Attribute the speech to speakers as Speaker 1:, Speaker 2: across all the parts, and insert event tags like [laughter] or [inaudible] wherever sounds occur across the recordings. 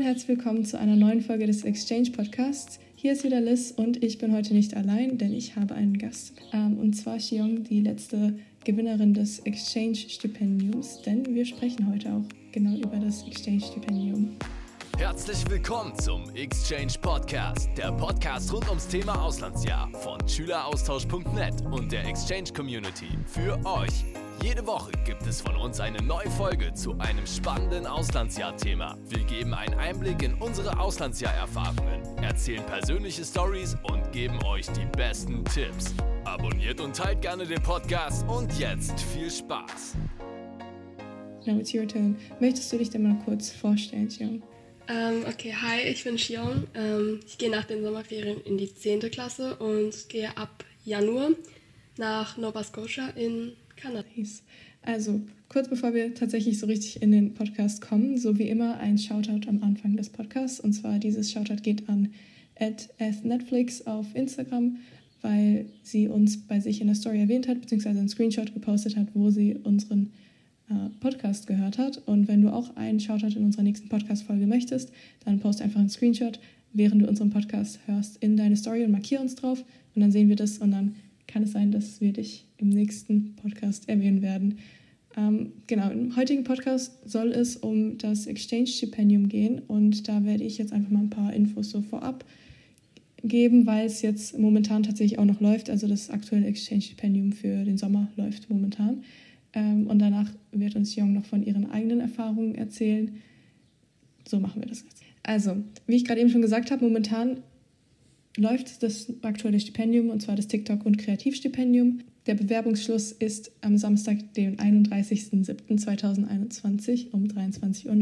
Speaker 1: und herzlich willkommen zu einer neuen Folge des Exchange Podcasts. Hier ist wieder Liz und ich bin heute nicht allein, denn ich habe einen Gast. Ähm, und zwar Xiong, die letzte Gewinnerin des Exchange-Stipendiums, denn wir sprechen heute auch genau über das Exchange-Stipendium.
Speaker 2: Herzlich willkommen zum Exchange Podcast, der Podcast rund ums Thema Auslandsjahr von Schüleraustausch.net und der Exchange Community für euch. Jede Woche gibt es von uns eine neue Folge zu einem spannenden Auslandsjahr-Thema. Wir geben einen Einblick in unsere Auslandsjahr-Erfahrungen, erzählen persönliche Stories und geben euch die besten Tipps. Abonniert und teilt gerne den Podcast und jetzt viel Spaß.
Speaker 1: Now it's your turn. Möchtest du dich denn mal kurz vorstellen, Xiong?
Speaker 3: Ähm, okay, hi, ich bin Xiong. Ähm, ich gehe nach den Sommerferien in die 10. Klasse und gehe ab Januar nach Nova Scotia in Kanada.
Speaker 1: Also, kurz bevor wir tatsächlich so richtig in den Podcast kommen, so wie immer ein Shoutout am Anfang des Podcasts. Und zwar dieses Shoutout geht an Netflix auf Instagram, weil sie uns bei sich in der Story erwähnt hat, beziehungsweise einen Screenshot gepostet hat, wo sie unseren äh, Podcast gehört hat. Und wenn du auch einen Shoutout in unserer nächsten Podcast-Folge möchtest, dann post einfach einen Screenshot, während du unseren Podcast hörst, in deine Story und markier uns drauf. Und dann sehen wir das und dann kann es sein, dass wir dich im nächsten Podcast erwähnen werden. Ähm, genau, im heutigen Podcast soll es um das Exchange-Stipendium gehen und da werde ich jetzt einfach mal ein paar Infos so vorab geben, weil es jetzt momentan tatsächlich auch noch läuft. Also das aktuelle Exchange-Stipendium für den Sommer läuft momentan. Ähm, und danach wird uns Jung noch von ihren eigenen Erfahrungen erzählen. So machen wir das jetzt. Also, wie ich gerade eben schon gesagt habe, momentan läuft das aktuelle Stipendium, und zwar das TikTok- und Kreativstipendium. Der Bewerbungsschluss ist am Samstag, den 31.07.2021 um 23.59 Uhr.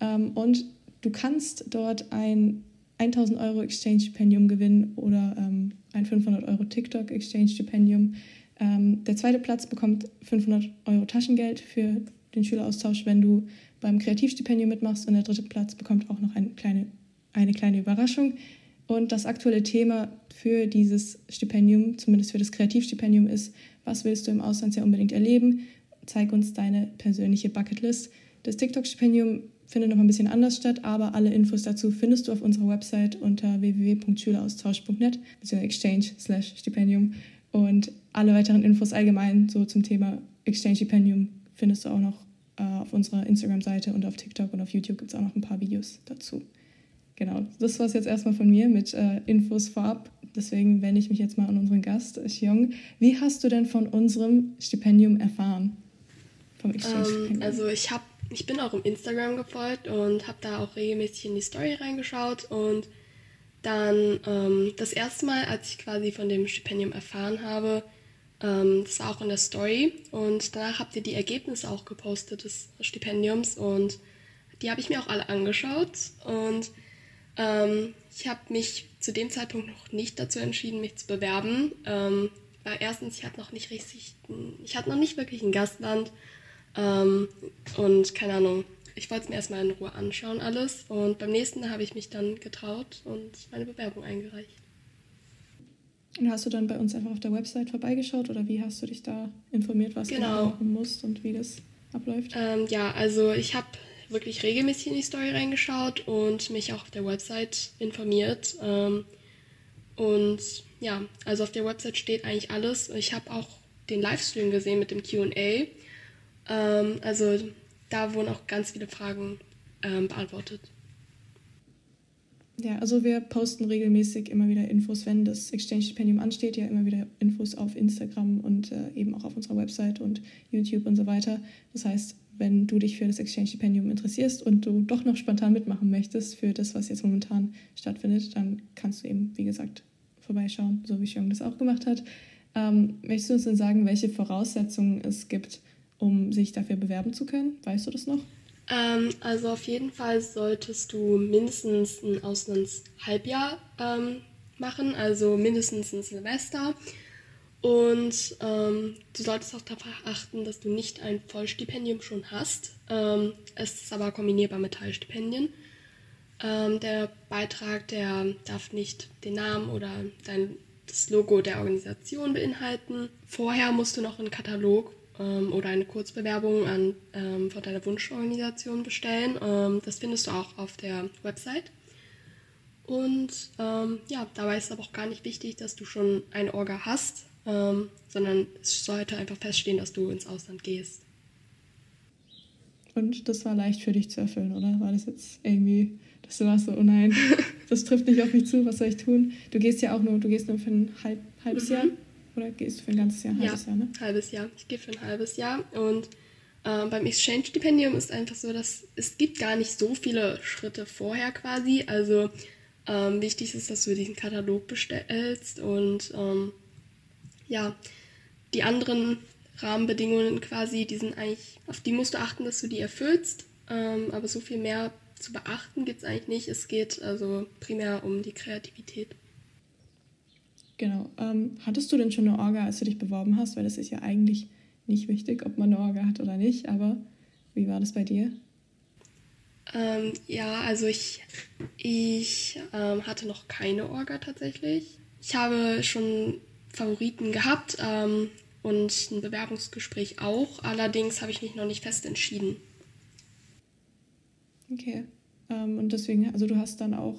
Speaker 1: Ähm, und du kannst dort ein 1000 Euro Exchange-Stipendium gewinnen oder ähm, ein 500 Euro TikTok-Exchange-Stipendium. Ähm, der zweite Platz bekommt 500 Euro Taschengeld für den Schüleraustausch, wenn du beim Kreativstipendium mitmachst. Und der dritte Platz bekommt auch noch eine kleine, eine kleine Überraschung. Und das aktuelle Thema für dieses Stipendium, zumindest für das Kreativstipendium, ist, was willst du im Auslandsjahr unbedingt erleben? Zeig uns deine persönliche Bucketlist. Das TikTok-Stipendium findet noch ein bisschen anders statt, aber alle Infos dazu findest du auf unserer Website unter www.schüleraustausch.net bzw. exchange/stipendium und alle weiteren Infos allgemein so zum Thema Exchange-Stipendium findest du auch noch äh, auf unserer Instagram-Seite und auf TikTok und auf YouTube gibt es auch noch ein paar Videos dazu. Genau, das war es jetzt erstmal von mir mit äh, Infos vorab. Deswegen wende ich mich jetzt mal an unseren Gast, Xiong. Wie hast du denn von unserem Stipendium erfahren?
Speaker 3: Vom Ähm, also ich, hab, ich bin auch im Instagram gefolgt und habe da auch regelmäßig in die Story reingeschaut. Und dann ähm, das erste Mal, als ich quasi von dem Stipendium erfahren habe, ähm, das war auch in der Story. Und danach habt ihr die Ergebnisse auch gepostet des Stipendiums. Und die habe ich mir auch alle angeschaut. Und ähm, ich habe mich zu dem Zeitpunkt noch nicht dazu entschieden, mich zu bewerben. Ähm, weil erstens, ich hatte noch nicht richtig, ich hatte noch nicht wirklich ein Gastland. Ähm, und keine Ahnung, ich wollte es mir erstmal in Ruhe anschauen, alles. Und beim nächsten habe ich mich dann getraut und meine Bewerbung eingereicht.
Speaker 1: Und hast du dann bei uns einfach auf der Website vorbeigeschaut oder wie hast du dich da informiert, was genau. du machen musst und wie das abläuft?
Speaker 3: Ähm, ja, also ich habe wirklich regelmäßig in die Story reingeschaut und mich auch auf der Website informiert. Ähm, und ja, also auf der Website steht eigentlich alles. Ich habe auch den Livestream gesehen mit dem QA. Ähm, also da wurden auch ganz viele Fragen ähm, beantwortet.
Speaker 1: Ja, also wir posten regelmäßig immer wieder Infos, wenn das Exchange-Stipendium ansteht, ja immer wieder Infos auf Instagram und äh, eben auch auf unserer Website und YouTube und so weiter. Das heißt, wenn du dich für das Exchange-Stipendium interessierst und du doch noch spontan mitmachen möchtest für das, was jetzt momentan stattfindet, dann kannst du eben, wie gesagt, vorbeischauen, so wie Xiong das auch gemacht hat. Ähm, möchtest du uns denn sagen, welche Voraussetzungen es gibt, um sich dafür bewerben zu können? Weißt du das noch?
Speaker 3: Ähm, also auf jeden Fall solltest du mindestens ein Auslandshalbjahr ähm, machen, also mindestens ein Semester. Und ähm, du solltest auch darauf achten, dass du nicht ein Vollstipendium schon hast. Ähm, es ist aber kombinierbar mit Teilstipendien. Ähm, der Beitrag, der darf nicht den Namen oder dein, das Logo der Organisation beinhalten. Vorher musst du noch einen Katalog ähm, oder eine Kurzbewerbung an, ähm, von deiner Wunschorganisation bestellen. Ähm, das findest du auch auf der Website. Und ja, dabei ist aber auch gar nicht wichtig, dass du schon eine Orga hast, ähm, sondern es sollte einfach feststehen, dass du ins Ausland gehst.
Speaker 1: Und das war leicht für dich zu erfüllen, oder? War das jetzt irgendwie, dass du warst so, oh nein, das trifft nicht auf mich zu, was soll ich tun? Du gehst ja auch nur, du gehst nur für ein halb, halbes mhm. Jahr oder gehst du für ein ganzes Jahr? Ein
Speaker 3: halbes ja, Jahr, ne? halbes Jahr. Ich gehe für ein halbes Jahr und ähm, beim Exchange-Stipendium ist einfach so, dass es gibt gar nicht so viele Schritte vorher quasi. Also ähm, wichtig ist, dass du diesen Katalog bestellst und ähm, ja, die anderen Rahmenbedingungen quasi, die sind eigentlich, auf die musst du achten, dass du die erfüllst. Ähm, aber so viel mehr zu beachten gibt es eigentlich nicht. Es geht also primär um die Kreativität.
Speaker 1: Genau. Ähm, hattest du denn schon eine Orga, als du dich beworben hast? Weil das ist ja eigentlich nicht wichtig, ob man eine Orga hat oder nicht. Aber wie war das bei dir?
Speaker 3: Ähm, ja, also ich, ich ähm, hatte noch keine Orga tatsächlich. Ich habe schon Favoriten gehabt ähm, und ein Bewerbungsgespräch auch. Allerdings habe ich mich noch nicht fest entschieden.
Speaker 1: Okay. Ähm, und deswegen, also du hast dann auch,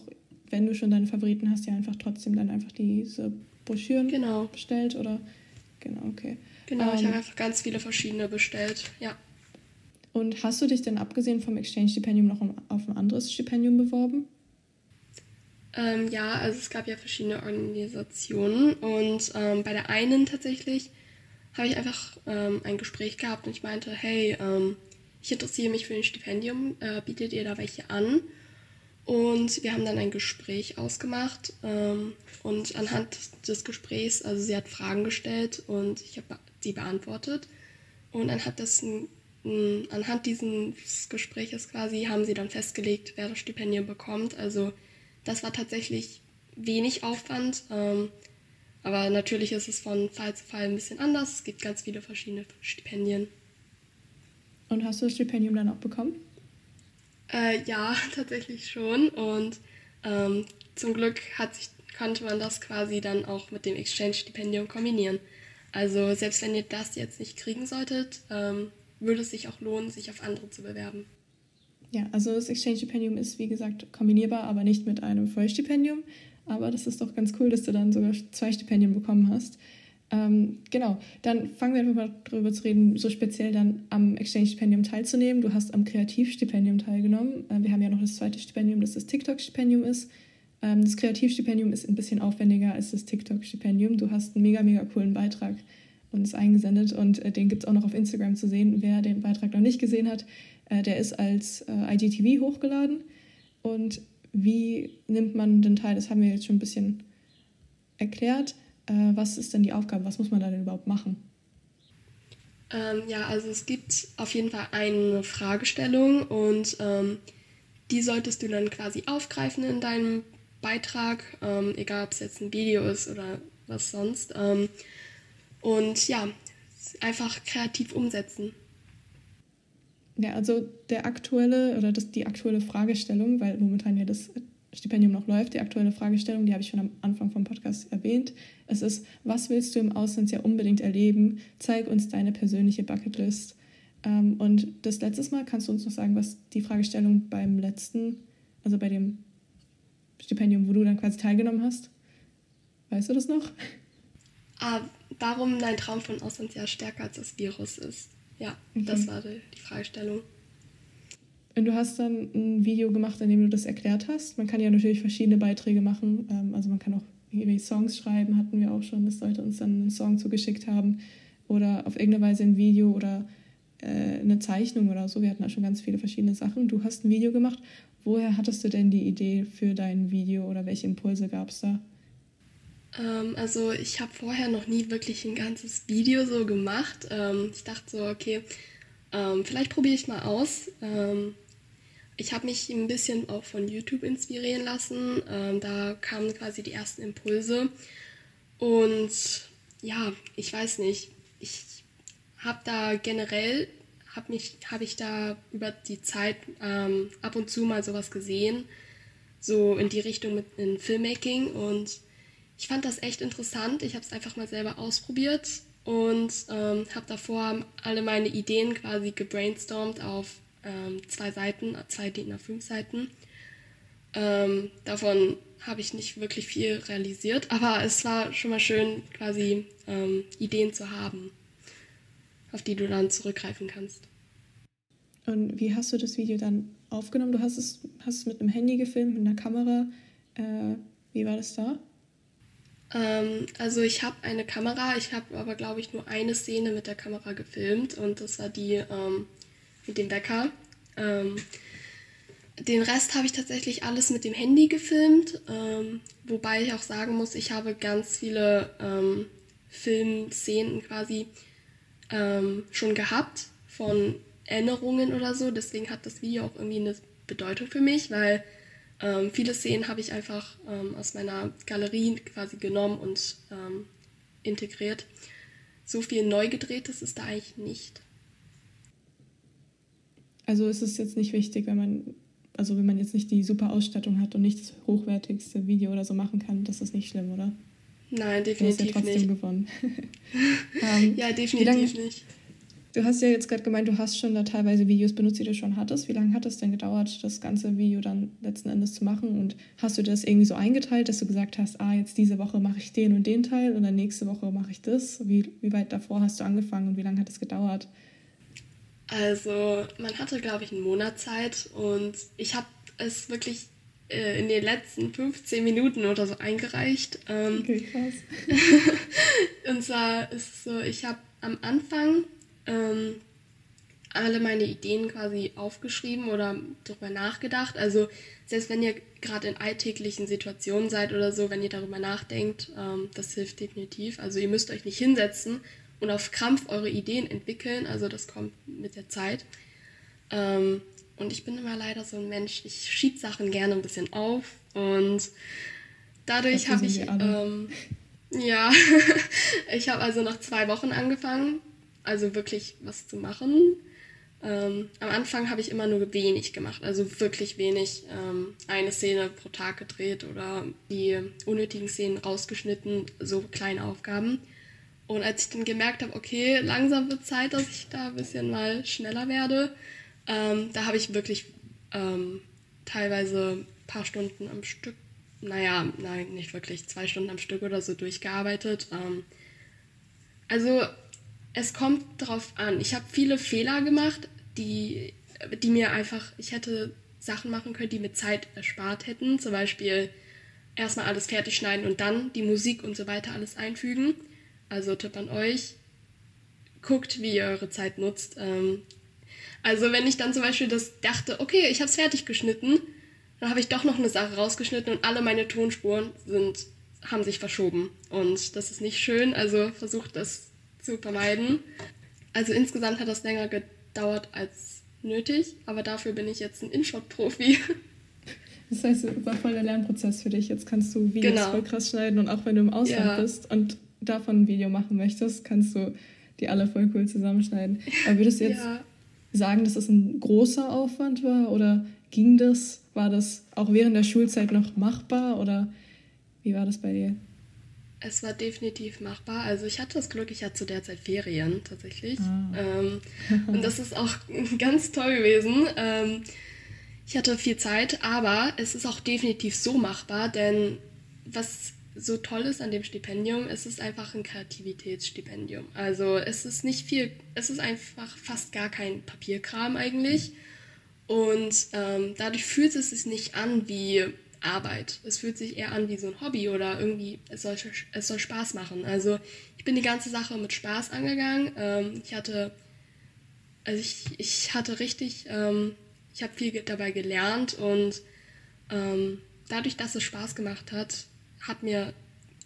Speaker 1: wenn du schon deine Favoriten hast, ja einfach trotzdem dann einfach diese Broschüren genau. bestellt oder? Genau, okay.
Speaker 3: Genau, ich habe ähm, einfach ganz viele verschiedene bestellt, ja.
Speaker 1: Und hast du dich denn abgesehen vom Exchange-Stipendium noch auf ein anderes Stipendium beworben?
Speaker 3: Ähm, ja, also es gab ja verschiedene Organisationen und ähm, bei der einen tatsächlich habe ich einfach ähm, ein Gespräch gehabt und ich meinte, hey, ähm, ich interessiere mich für ein Stipendium, äh, bietet ihr da welche an? Und wir haben dann ein Gespräch ausgemacht ähm, und anhand des Gesprächs, also sie hat Fragen gestellt und ich habe sie beantwortet. Und anhand, des, anhand dieses Gespräches quasi haben sie dann festgelegt, wer das Stipendium bekommt. Also das war tatsächlich wenig Aufwand. Ähm, aber natürlich ist es von Fall zu Fall ein bisschen anders. Es gibt ganz viele verschiedene Stipendien.
Speaker 1: Und hast du das Stipendium dann auch bekommen?
Speaker 3: Äh, ja, [laughs] tatsächlich schon. Und ähm, zum Glück hat sich, konnte man das quasi dann auch mit dem Exchange-Stipendium kombinieren. Also selbst wenn ihr das jetzt nicht kriegen solltet, ähm, würde es sich auch lohnen, sich auf andere zu bewerben.
Speaker 1: Ja, also das Exchange-Stipendium ist wie gesagt kombinierbar, aber nicht mit einem Vollstipendium. Aber das ist doch ganz cool, dass du dann sogar zwei Stipendien bekommen hast. Ähm, genau, dann fangen wir einfach mal darüber zu reden, so speziell dann am Exchange-Stipendium teilzunehmen. Du hast am Kreativstipendium teilgenommen. Äh, wir haben ja noch das zweite Stipendium, das das TikTok-Stipendium ist. Ähm, das Kreativstipendium ist ein bisschen aufwendiger als das TikTok-Stipendium. Du hast einen mega, mega coolen Beitrag uns eingesendet und äh, den gibt es auch noch auf Instagram zu sehen. Wer den Beitrag noch nicht gesehen hat, der ist als äh, IGTV hochgeladen. Und wie nimmt man den teil? Das haben wir jetzt schon ein bisschen erklärt. Äh, was ist denn die Aufgabe? Was muss man da denn überhaupt machen?
Speaker 3: Ähm, ja, also es gibt auf jeden Fall eine Fragestellung und ähm, die solltest du dann quasi aufgreifen in deinem Beitrag, ähm, egal ob es jetzt ein Video ist oder was sonst. Ähm, und ja, einfach kreativ umsetzen.
Speaker 1: Ja, also der aktuelle oder das, die aktuelle Fragestellung, weil momentan ja das Stipendium noch läuft, die aktuelle Fragestellung, die habe ich schon am Anfang vom Podcast erwähnt. Es ist, was willst du im Auslandsjahr unbedingt erleben? Zeig uns deine persönliche Bucketlist. Ähm, und das letztes Mal, kannst du uns noch sagen, was die Fragestellung beim letzten, also bei dem Stipendium, wo du dann quasi teilgenommen hast? Weißt du das noch?
Speaker 3: Ah, warum dein Traum von Auslandsjahr stärker als das Virus ist. Ja, okay. das war die, die Fragestellung.
Speaker 1: Und du hast dann ein Video gemacht, in dem du das erklärt hast. Man kann ja natürlich verschiedene Beiträge machen. Ähm, also man kann auch irgendwie Songs schreiben, hatten wir auch schon, dass Leute uns dann einen Song zugeschickt haben. Oder auf irgendeine Weise ein Video oder äh, eine Zeichnung oder so. Wir hatten da schon ganz viele verschiedene Sachen. Du hast ein Video gemacht. Woher hattest du denn die Idee für dein Video oder welche Impulse gab es da?
Speaker 3: Ähm, also ich habe vorher noch nie wirklich ein ganzes Video so gemacht. Ähm, ich dachte so, okay, ähm, vielleicht probiere ich mal aus. Ähm, ich habe mich ein bisschen auch von YouTube inspirieren lassen. Ähm, da kamen quasi die ersten Impulse. Und ja, ich weiß nicht. Ich habe da generell, habe hab ich da über die Zeit ähm, ab und zu mal sowas gesehen. So in die Richtung mit in Filmmaking. Und ich fand das echt interessant. Ich habe es einfach mal selber ausprobiert und ähm, habe davor alle meine Ideen quasi gebrainstormt auf ähm, zwei Seiten, zwei DIN A5 Seiten. Ähm, davon habe ich nicht wirklich viel realisiert, aber es war schon mal schön, quasi ähm, Ideen zu haben, auf die du dann zurückgreifen kannst.
Speaker 1: Und wie hast du das Video dann aufgenommen? Du hast es, hast es mit einem Handy gefilmt, mit einer Kamera. Äh, wie war das da?
Speaker 3: Ähm, also ich habe eine Kamera, ich habe aber glaube ich nur eine Szene mit der Kamera gefilmt und das war die ähm, mit dem Bäcker. Ähm, den Rest habe ich tatsächlich alles mit dem Handy gefilmt, ähm, wobei ich auch sagen muss, ich habe ganz viele ähm, Filmszenen quasi ähm, schon gehabt von Erinnerungen oder so. Deswegen hat das Video auch irgendwie eine Bedeutung für mich, weil ähm, viele Szenen habe ich einfach ähm, aus meiner Galerie quasi genommen und ähm, integriert. So viel neu gedrehtes ist da eigentlich nicht.
Speaker 1: Also ist es jetzt nicht wichtig, wenn man, also wenn man jetzt nicht die super Ausstattung hat und nicht das hochwertigste Video oder so machen kann, das ist nicht schlimm, oder?
Speaker 3: Nein, definitiv du hast ja trotzdem nicht. gewonnen. [laughs]
Speaker 1: ähm, ja, definitiv nicht. Du hast ja jetzt gerade gemeint, du hast schon da teilweise Videos benutzt, die du schon hattest. Wie lange hat es denn gedauert, das ganze Video dann letzten Endes zu machen? Und hast du das irgendwie so eingeteilt, dass du gesagt hast, ah, jetzt diese Woche mache ich den und den Teil und dann nächste Woche mache ich das? Wie, wie weit davor hast du angefangen und wie lange hat es gedauert?
Speaker 3: Also, man hatte, glaube ich, einen Monat Zeit und ich habe es wirklich äh, in den letzten 15 Minuten oder so eingereicht. Ähm, okay, krass. [laughs] und zwar ist es so, ich habe am Anfang ähm, alle meine Ideen quasi aufgeschrieben oder darüber nachgedacht. Also selbst wenn ihr gerade in alltäglichen Situationen seid oder so, wenn ihr darüber nachdenkt, ähm, das hilft definitiv. Also ihr müsst euch nicht hinsetzen und auf Krampf eure Ideen entwickeln. Also das kommt mit der Zeit. Ähm, und ich bin immer leider so ein Mensch, ich schiebe Sachen gerne ein bisschen auf und dadurch habe ich, ähm, ja, [laughs] ich habe also nach zwei Wochen angefangen also wirklich was zu machen. Ähm, am Anfang habe ich immer nur wenig gemacht, also wirklich wenig. Ähm, eine Szene pro Tag gedreht oder die unnötigen Szenen rausgeschnitten, so kleine Aufgaben. Und als ich dann gemerkt habe, okay, langsam wird Zeit, dass ich da ein bisschen mal schneller werde, ähm, da habe ich wirklich ähm, teilweise ein paar Stunden am Stück, naja, nein, nicht wirklich, zwei Stunden am Stück oder so durchgearbeitet. Ähm, also es kommt darauf an. Ich habe viele Fehler gemacht, die, die mir einfach, ich hätte Sachen machen können, die mir Zeit erspart hätten. Zum Beispiel erstmal alles fertig schneiden und dann die Musik und so weiter alles einfügen. Also Tipp an euch, guckt, wie ihr eure Zeit nutzt. Ähm, also wenn ich dann zum Beispiel das dachte, okay, ich habe es fertig geschnitten, dann habe ich doch noch eine Sache rausgeschnitten und alle meine Tonspuren sind, haben sich verschoben. Und das ist nicht schön, also versucht das zu vermeiden. Also insgesamt hat das länger gedauert als nötig, aber dafür bin ich jetzt ein InShot-Profi.
Speaker 1: Das heißt, es war voll der Lernprozess für dich. Jetzt kannst du Videos genau. voll krass schneiden und auch wenn du im Ausland ja. bist und davon ein Video machen möchtest, kannst du die alle voll cool zusammenschneiden. Aber würdest du jetzt ja. sagen, dass das ein großer Aufwand war oder ging das? War das auch während der Schulzeit noch machbar oder wie war das bei dir?
Speaker 3: Es war definitiv machbar. Also ich hatte das Glück, ich hatte zu der Zeit Ferien tatsächlich. Ah. Ähm, [laughs] und das ist auch [laughs] ganz toll gewesen. Ähm, ich hatte viel Zeit, aber es ist auch definitiv so machbar, denn was so toll ist an dem Stipendium, es ist einfach ein Kreativitätsstipendium. Also es ist nicht viel, es ist einfach fast gar kein Papierkram eigentlich. Und ähm, dadurch fühlt es sich nicht an wie Arbeit. Es fühlt sich eher an wie so ein Hobby oder irgendwie, es soll, es soll Spaß machen. Also ich bin die ganze Sache mit Spaß angegangen. Ähm, ich hatte, also ich, ich hatte richtig, ähm, ich habe viel dabei gelernt und ähm, dadurch, dass es Spaß gemacht hat, hat mir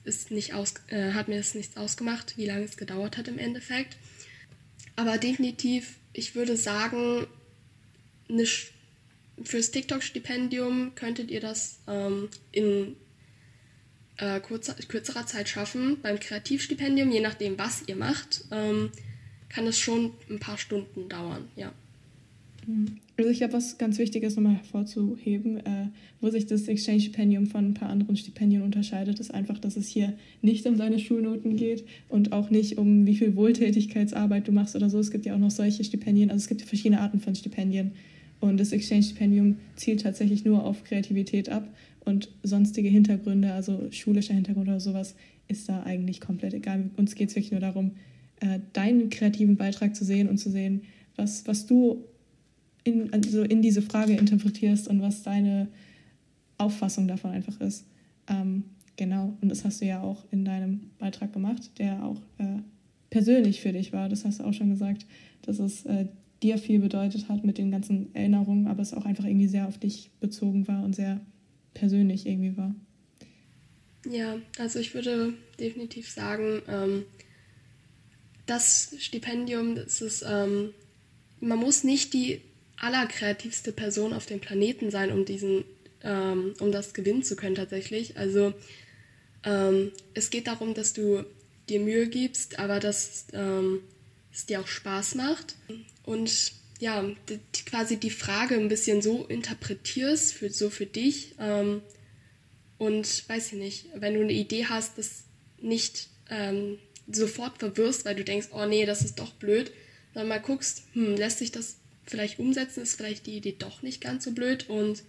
Speaker 3: es nicht aus, äh, hat mir es nichts ausgemacht, wie lange es gedauert hat im Endeffekt. Aber definitiv, ich würde sagen, eine fürs TikTok-Stipendium könntet ihr das ähm, in äh, kurzer, kürzerer Zeit schaffen. Beim Kreativstipendium, je nachdem, was ihr macht, ähm, kann es schon ein paar Stunden dauern, ja.
Speaker 1: Also ich glaube, was ganz wichtig ist, nochmal hervorzuheben, äh, wo sich das Exchange-Stipendium von ein paar anderen Stipendien unterscheidet, ist einfach, dass es hier nicht um deine Schulnoten geht und auch nicht um wie viel Wohltätigkeitsarbeit du machst oder so. Es gibt ja auch noch solche Stipendien, also es gibt verschiedene Arten von Stipendien. Und das Exchange-Stipendium zielt tatsächlich nur auf Kreativität ab und sonstige Hintergründe, also schulischer Hintergrund oder sowas, ist da eigentlich komplett egal. Uns geht es wirklich nur darum, äh, deinen kreativen Beitrag zu sehen und zu sehen, was, was du in, also in diese Frage interpretierst und was deine Auffassung davon einfach ist. Ähm, genau, und das hast du ja auch in deinem Beitrag gemacht, der auch äh, persönlich für dich war. Das hast du auch schon gesagt, dass es äh, dir viel bedeutet hat mit den ganzen Erinnerungen, aber es auch einfach irgendwie sehr auf dich bezogen war und sehr persönlich irgendwie war.
Speaker 3: Ja, also ich würde definitiv sagen, ähm, das Stipendium, das ist, ähm, man muss nicht die allerkreativste Person auf dem Planeten sein, um diesen, ähm, um das gewinnen zu können tatsächlich. Also ähm, es geht darum, dass du dir Mühe gibst, aber dass ähm, es dir auch Spaß macht und ja, die, quasi die Frage ein bisschen so interpretierst, für, so für dich. Ähm, und weiß ich nicht, wenn du eine Idee hast, das nicht ähm, sofort verwirrst, weil du denkst, oh nee, das ist doch blöd, dann mal guckst, hm, lässt sich das vielleicht umsetzen, ist vielleicht die Idee doch nicht ganz so blöd. Und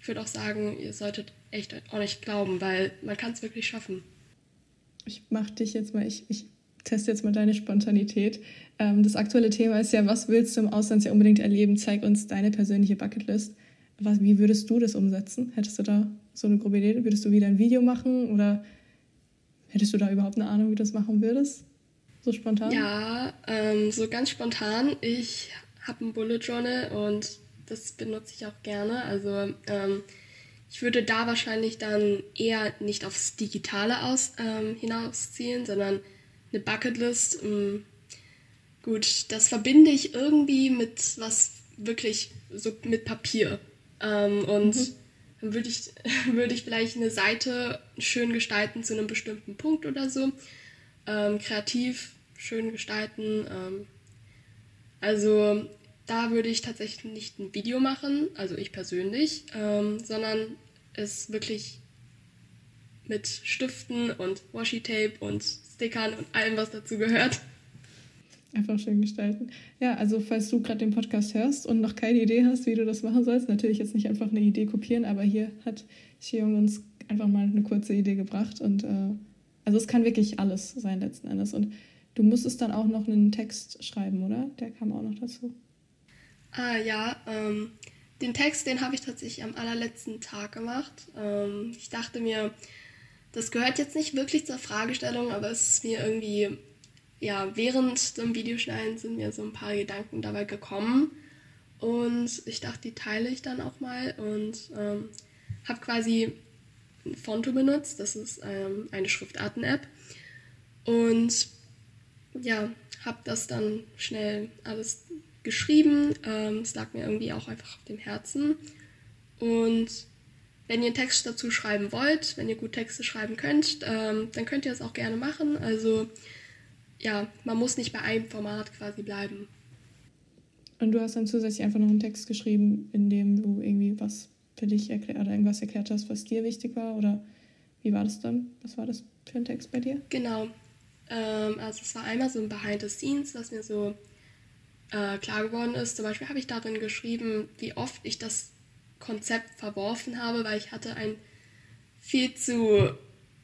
Speaker 3: ich würde auch sagen, ihr solltet echt auch nicht glauben, weil man kann es wirklich schaffen.
Speaker 1: Ich mache dich jetzt mal, ich, ich teste jetzt mal deine Spontanität. Ähm, das aktuelle Thema ist ja, was willst du im Auslandsjahr unbedingt erleben? Zeig uns deine persönliche Bucketlist. Was, wie würdest du das umsetzen? Hättest du da so eine grobe Idee? Würdest du wieder ein Video machen oder hättest du da überhaupt eine Ahnung, wie du das machen würdest? So spontan?
Speaker 3: Ja, ähm, so ganz spontan. Ich habe ein Bullet Journal und das benutze ich auch gerne. Also ähm, ich würde da wahrscheinlich dann eher nicht aufs Digitale aus, ähm, hinausziehen, sondern eine Bucketlist. Ähm, gut, das verbinde ich irgendwie mit was wirklich so mit Papier. Ähm, und mhm. dann würde ich, [laughs] würde ich vielleicht eine Seite schön gestalten zu einem bestimmten Punkt oder so. Ähm, kreativ schön gestalten. Ähm, also da würde ich tatsächlich nicht ein Video machen, also ich persönlich, sondern es wirklich mit Stiften und Washi-Tape und Stickern und allem, was dazu gehört.
Speaker 1: Einfach schön gestalten. Ja, also falls du gerade den Podcast hörst und noch keine Idee hast, wie du das machen sollst, natürlich jetzt nicht einfach eine Idee kopieren, aber hier hat Xiong uns einfach mal eine kurze Idee gebracht und äh, also es kann wirklich alles sein letzten Endes und Du musstest dann auch noch einen Text schreiben, oder? Der kam auch noch dazu.
Speaker 3: Ah ja, ähm, den Text, den habe ich tatsächlich am allerletzten Tag gemacht. Ähm, ich dachte mir, das gehört jetzt nicht wirklich zur Fragestellung, aber es ist mir irgendwie, ja, während dem Videoschneiden sind mir so ein paar Gedanken dabei gekommen. Und ich dachte, die teile ich dann auch mal und ähm, habe quasi Fonto benutzt. Das ist ähm, eine Schriftarten-App. Und ja, habe das dann schnell alles geschrieben. Ähm, es lag mir irgendwie auch einfach auf dem Herzen. Und wenn ihr einen Text dazu schreiben wollt, wenn ihr gut Texte schreiben könnt, ähm, dann könnt ihr das auch gerne machen. Also ja, man muss nicht bei einem Format quasi bleiben.
Speaker 1: Und du hast dann zusätzlich einfach noch einen Text geschrieben, in dem du irgendwie was für dich erklärt oder irgendwas erklärt hast, was dir wichtig war? Oder wie war das dann? Was war das für ein Text bei dir?
Speaker 3: Genau. Ähm, also es war einmal so ein Behind the Scenes, was mir so äh, klar geworden ist. Zum Beispiel habe ich darin geschrieben, wie oft ich das Konzept verworfen habe, weil ich hatte ein viel zu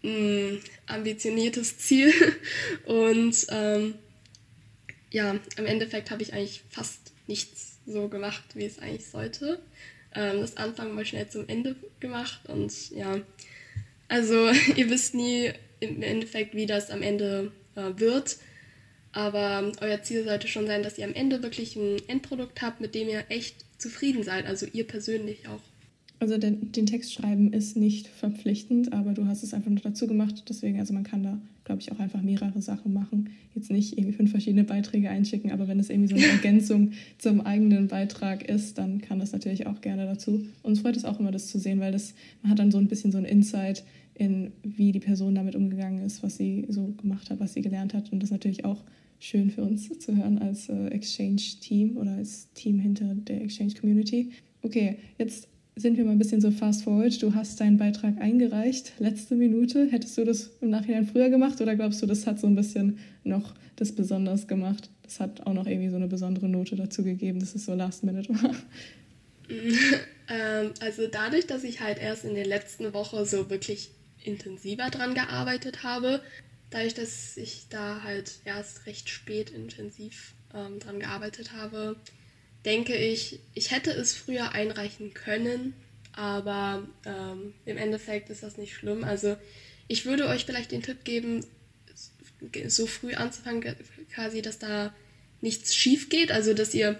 Speaker 3: mh, mm, ambitioniertes Ziel. [laughs] Und ähm, ja, im Endeffekt habe ich eigentlich fast nichts so gemacht, wie es eigentlich sollte. Ähm, das Anfang mal schnell zum Ende gemacht und ja, also [laughs] ihr wisst nie im Endeffekt, wie das am Ende äh, wird. Aber euer Ziel sollte schon sein, dass ihr am Ende wirklich ein Endprodukt habt, mit dem ihr echt zufrieden seid, also ihr persönlich auch.
Speaker 1: Also den, den Text schreiben ist nicht verpflichtend, aber du hast es einfach nur dazu gemacht. Deswegen, also man kann da, glaube ich, auch einfach mehrere Sachen machen. Jetzt nicht irgendwie fünf verschiedene Beiträge einschicken, aber wenn es irgendwie so eine [laughs] Ergänzung zum eigenen Beitrag ist, dann kann das natürlich auch gerne dazu. Uns freut es auch immer, das zu sehen, weil das, man hat dann so ein bisschen so ein Insight in wie die Person damit umgegangen ist, was sie so gemacht hat, was sie gelernt hat. Und das natürlich auch schön für uns zu hören als äh, Exchange-Team oder als Team hinter der Exchange-Community. Okay, jetzt sind wir mal ein bisschen so fast forward. Du hast deinen Beitrag eingereicht, letzte Minute. Hättest du das im Nachhinein früher gemacht oder glaubst du, das hat so ein bisschen noch das besonders gemacht? Das hat auch noch irgendwie so eine besondere Note dazu gegeben, dass es so last minute war. [laughs]
Speaker 3: ähm, also dadurch, dass ich halt erst in der letzten Woche so wirklich intensiver dran gearbeitet habe, dadurch, dass ich da halt erst recht spät intensiv ähm, dran gearbeitet habe, denke ich, ich hätte es früher einreichen können, aber ähm, im Endeffekt ist das nicht schlimm. Also ich würde euch vielleicht den Tipp geben, so früh anzufangen, quasi, dass da nichts schief geht. Also dass ihr,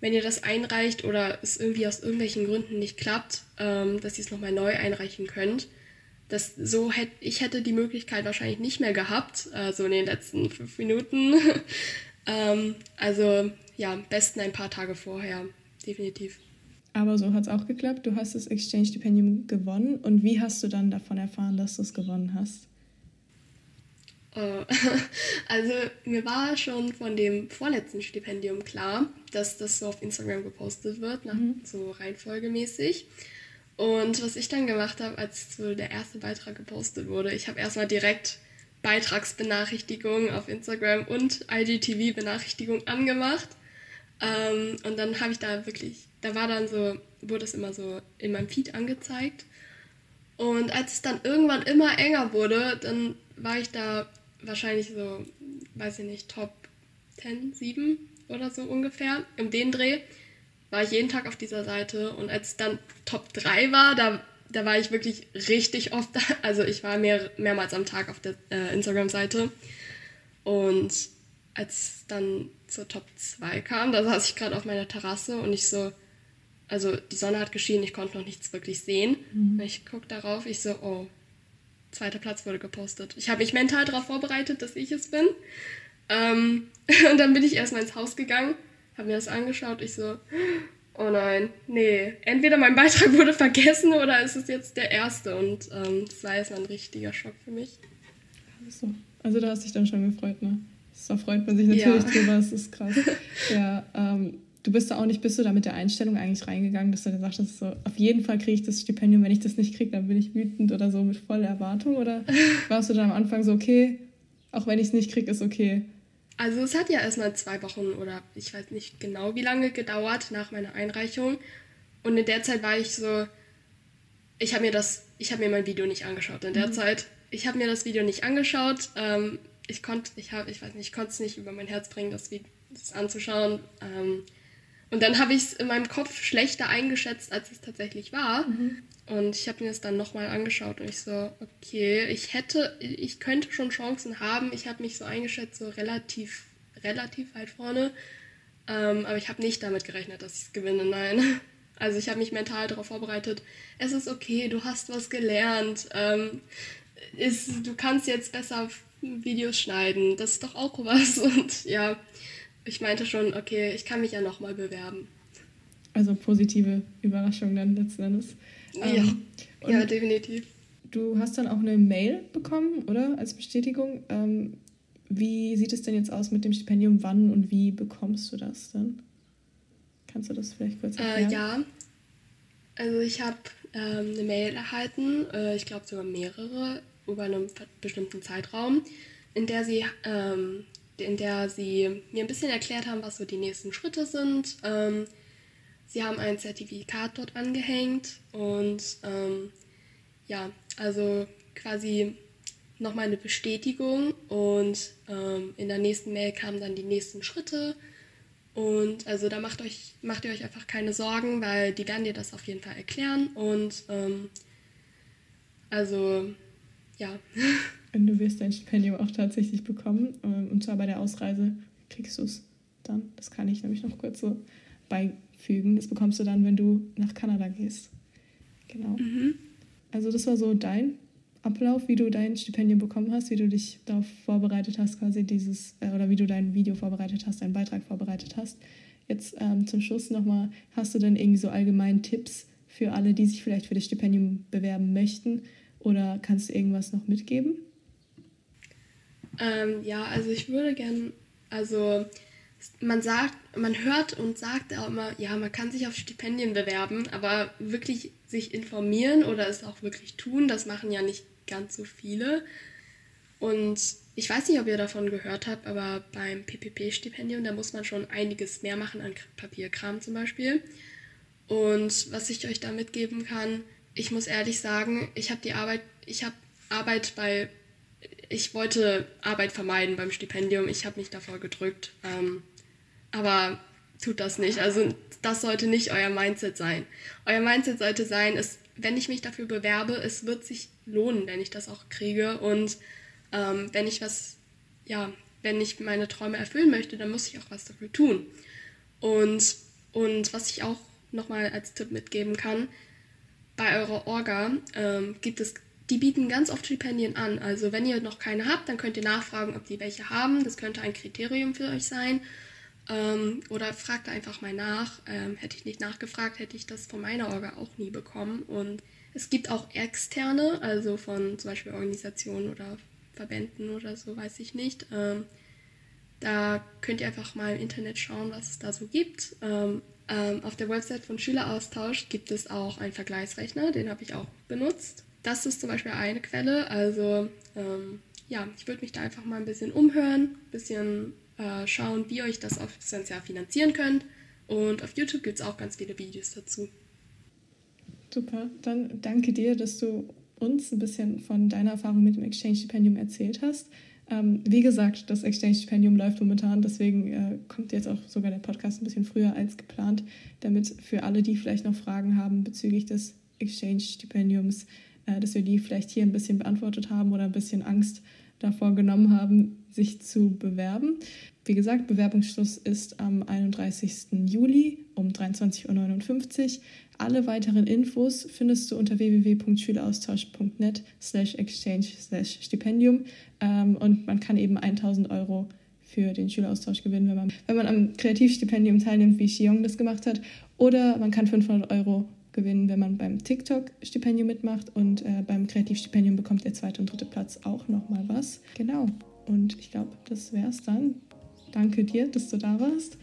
Speaker 3: wenn ihr das einreicht oder es irgendwie aus irgendwelchen Gründen nicht klappt, ähm, dass ihr es nochmal neu einreichen könnt. Das so hätte ich hätte die Möglichkeit wahrscheinlich nicht mehr gehabt, äh, so in den letzten fünf Minuten. [laughs] ähm, also ja, am besten ein paar Tage vorher, definitiv.
Speaker 1: Aber so hat es auch geklappt. Du hast das Exchange-Stipendium gewonnen. Und wie hast du dann davon erfahren, dass du es gewonnen hast?
Speaker 3: Äh, [laughs] also mir war schon von dem vorletzten Stipendium klar, dass das so auf Instagram gepostet wird, nach, mhm. so reihenfolgemäßig. Und was ich dann gemacht habe, als so der erste Beitrag gepostet wurde, ich habe erstmal direkt Beitragsbenachrichtigung auf Instagram und IGTV-Benachrichtigung angemacht ähm, und dann habe ich da wirklich, da war dann so, wurde es immer so in meinem Feed angezeigt. Und als es dann irgendwann immer enger wurde, dann war ich da wahrscheinlich so, weiß ich nicht, Top 10, 7 oder so ungefähr. Im den Dreh war ich jeden Tag auf dieser Seite. Und als dann Top 3 war, da, da war ich wirklich richtig oft da. [laughs] Also ich war mehr, mehrmals am Tag auf der äh, Instagram-Seite. Und als dann zur Top 2 kam, da saß ich gerade auf meiner Terrasse und ich so, also die Sonne hat geschienen, ich konnte noch nichts wirklich sehen. Mhm. Ich gucke darauf, ich so, oh, zweiter Platz wurde gepostet. Ich habe mich mental darauf vorbereitet, dass ich es bin. Ähm, [laughs] und dann bin ich erstmal ins Haus gegangen, habe mir das angeschaut, ich so, oh nein, nee, entweder mein Beitrag wurde vergessen oder ist es jetzt der erste. Und ähm, das war erstmal ein richtiger Schock für mich.
Speaker 1: Also, also da hast du dich dann schon gefreut, ne? Da freut man sich natürlich ja. drüber, das ist krass. [laughs] Ja, ähm, du bist da auch nicht, bist du da mit der Einstellung eigentlich reingegangen, dass du gesagt hast, so, auf jeden Fall kriege ich das Stipendium, wenn ich das nicht kriege, dann bin ich wütend oder so mit voller Erwartung? Oder warst du dann am Anfang so, okay, auch wenn ich es nicht kriege, ist okay?
Speaker 3: Also es hat ja erstmal zwei Wochen oder ich weiß nicht genau wie lange gedauert nach meiner Einreichung. Und in der Zeit war ich so, ich habe mir das, ich habe mir mein Video nicht angeschaut. In der mhm. Zeit, ich habe mir das Video nicht angeschaut. Ähm, ich konnte, ich habe, ich weiß nicht, ich konnte es nicht über mein Herz bringen, das, das anzuschauen. Ähm, und dann habe ich es in meinem Kopf schlechter eingeschätzt, als es tatsächlich war. Mhm. Und ich habe mir das dann nochmal angeschaut und ich so, okay, ich hätte, ich könnte schon Chancen haben. Ich habe mich so eingeschätzt, so relativ, relativ weit vorne. Ähm, aber ich habe nicht damit gerechnet, dass ich es gewinne, nein. [laughs] Also ich habe mich mental darauf vorbereitet. Es ist okay, du hast was gelernt. Ähm, ist, du kannst jetzt besser Videos schneiden, das ist doch auch was. [laughs] Und ja, ich meinte schon, okay, ich kann mich ja nochmal bewerben.
Speaker 1: Also positive Überraschung dann letzten Endes.
Speaker 3: Ja, ähm, ja definitiv.
Speaker 1: Du hast dann auch eine Mail bekommen, oder? Als Bestätigung. Ähm, wie sieht es denn jetzt aus mit dem Stipendium? Wann und wie bekommst du das dann? Kannst du das vielleicht kurz
Speaker 3: äh, erklären? Äh, ja, also ich habe ähm, eine Mail erhalten, äh, ich glaube sogar mehrere, über einen bestimmten Zeitraum, in der sie, ähm, in der sie mir ein bisschen erklärt haben, was so die nächsten Schritte sind. Ähm, sie haben ein Zertifikat dort angehängt und ähm, ja, also quasi nochmal eine Bestätigung und ähm, in der nächsten Mail kamen dann die nächsten Schritte. Und also da macht, euch, macht ihr euch einfach keine Sorgen, weil die werden dir das auf jeden Fall erklären. Und ähm, also ja. [laughs]
Speaker 1: Und du wirst dein Stipendium auch tatsächlich bekommen. Ähm, und zwar bei der Ausreise kriegst du es dann. Das kann ich nämlich noch kurz so beifügen. Das bekommst du dann, wenn du nach Kanada gehst. Genau. Mhm. Also das war so dein Ablauf, wie du dein Stipendium bekommen hast, wie du dich darauf vorbereitet hast, quasi dieses, äh, oder wie du dein Video vorbereitet hast, deinen Beitrag vorbereitet hast. Jetzt ähm, zum Schluss nochmal, hast du denn irgendwie so allgemein Tipps für alle, die sich vielleicht für das Stipendium bewerben möchten? Oder kannst du irgendwas noch mitgeben?
Speaker 3: Ähm, ja, also ich würde gern Also man sagt, man hört und sagt auch immer, ja, man kann sich auf Stipendien bewerben, aber wirklich sich informieren oder es auch wirklich tun, das machen ja nicht ganz so viele. Und ich weiß nicht, ob ihr davon gehört habt, aber beim PPP-Stipendium, da muss man schon einiges mehr machen an Papierkram zum Beispiel. Und was ich euch da mitgeben kann, ich muss ehrlich sagen, ich habe die Arbeit, ich habe Arbeit bei, ich wollte Arbeit vermeiden beim Stipendium, ich habe mich davor gedrückt, ähm, aber tut das nicht. Also das sollte nicht euer Mindset sein. Euer Mindset sollte sein, es, wenn ich mich dafür bewerbe, es wird sich lohnen, wenn ich das auch kriege und ähm, wenn ich was, ja, wenn ich meine Träume erfüllen möchte, dann muss ich auch was dafür tun. Und, und was ich auch nochmal als Tipp mitgeben kann, bei eurer Orga ähm, gibt es, die bieten ganz oft Stipendien an. Also wenn ihr noch keine habt, dann könnt ihr nachfragen, ob die welche haben. Das könnte ein Kriterium für euch sein. Ähm, oder fragt einfach mal nach. Ähm, hätte ich nicht nachgefragt, hätte ich das von meiner Orga auch nie bekommen. Und es gibt auch externe, also von zum Beispiel Organisationen oder Verbänden oder so, weiß ich nicht. Ähm, da könnt ihr einfach mal im Internet schauen, was es da so gibt. Ähm, ähm, auf der Website von Schüleraustausch gibt es auch einen Vergleichsrechner, den habe ich auch benutzt. Das ist zum Beispiel eine Quelle. Also ähm, ja, ich würde mich da einfach mal ein bisschen umhören, ein bisschen äh, schauen, wie ihr euch das auf das Jahr finanzieren könnt. Und auf YouTube gibt es auch ganz viele Videos dazu.
Speaker 1: Super, dann danke dir, dass du uns ein bisschen von deiner Erfahrung mit dem Exchange-Stipendium erzählt hast. Ähm, wie gesagt, das Exchange-Stipendium läuft momentan, deswegen äh, kommt jetzt auch sogar der Podcast ein bisschen früher als geplant, damit für alle, die vielleicht noch Fragen haben bezüglich des Exchange-Stipendiums, dass wir die vielleicht hier ein bisschen beantwortet haben oder ein bisschen Angst davor genommen haben, sich zu bewerben. Wie gesagt, Bewerbungsschluss ist am 31. Juli um 23.59 Uhr. Alle weiteren Infos findest du unter www.schüleraustausch.net slash exchange slash Stipendium ähm, und man kann eben 1000 Euro für den Schüleraustausch gewinnen, wenn man, wenn man am Kreativstipendium teilnimmt, wie Xiong das gemacht hat. Oder man kann 500 Euro gewinnen, wenn man beim TikTok-Stipendium mitmacht und äh, beim Kreativstipendium bekommt der zweite und dritte Platz auch nochmal was. Genau. Und ich glaube, das wäre es dann. Danke dir, dass du da warst.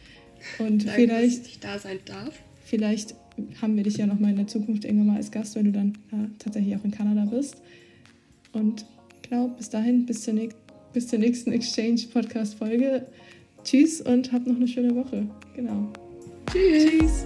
Speaker 1: Und Danke, vielleicht,
Speaker 3: dass ich da sein darf.
Speaker 1: Vielleicht haben wir dich ja nochmal in der Zukunft irgendwann mal als Gast, wenn du dann ja, tatsächlich auch in Kanada bist. Und genau, bis dahin, bis zur, bis zur nächsten Exchange-Podcast-Folge. Tschüss und habt noch eine schöne Woche. Genau.
Speaker 3: Tschüss. Tschüss.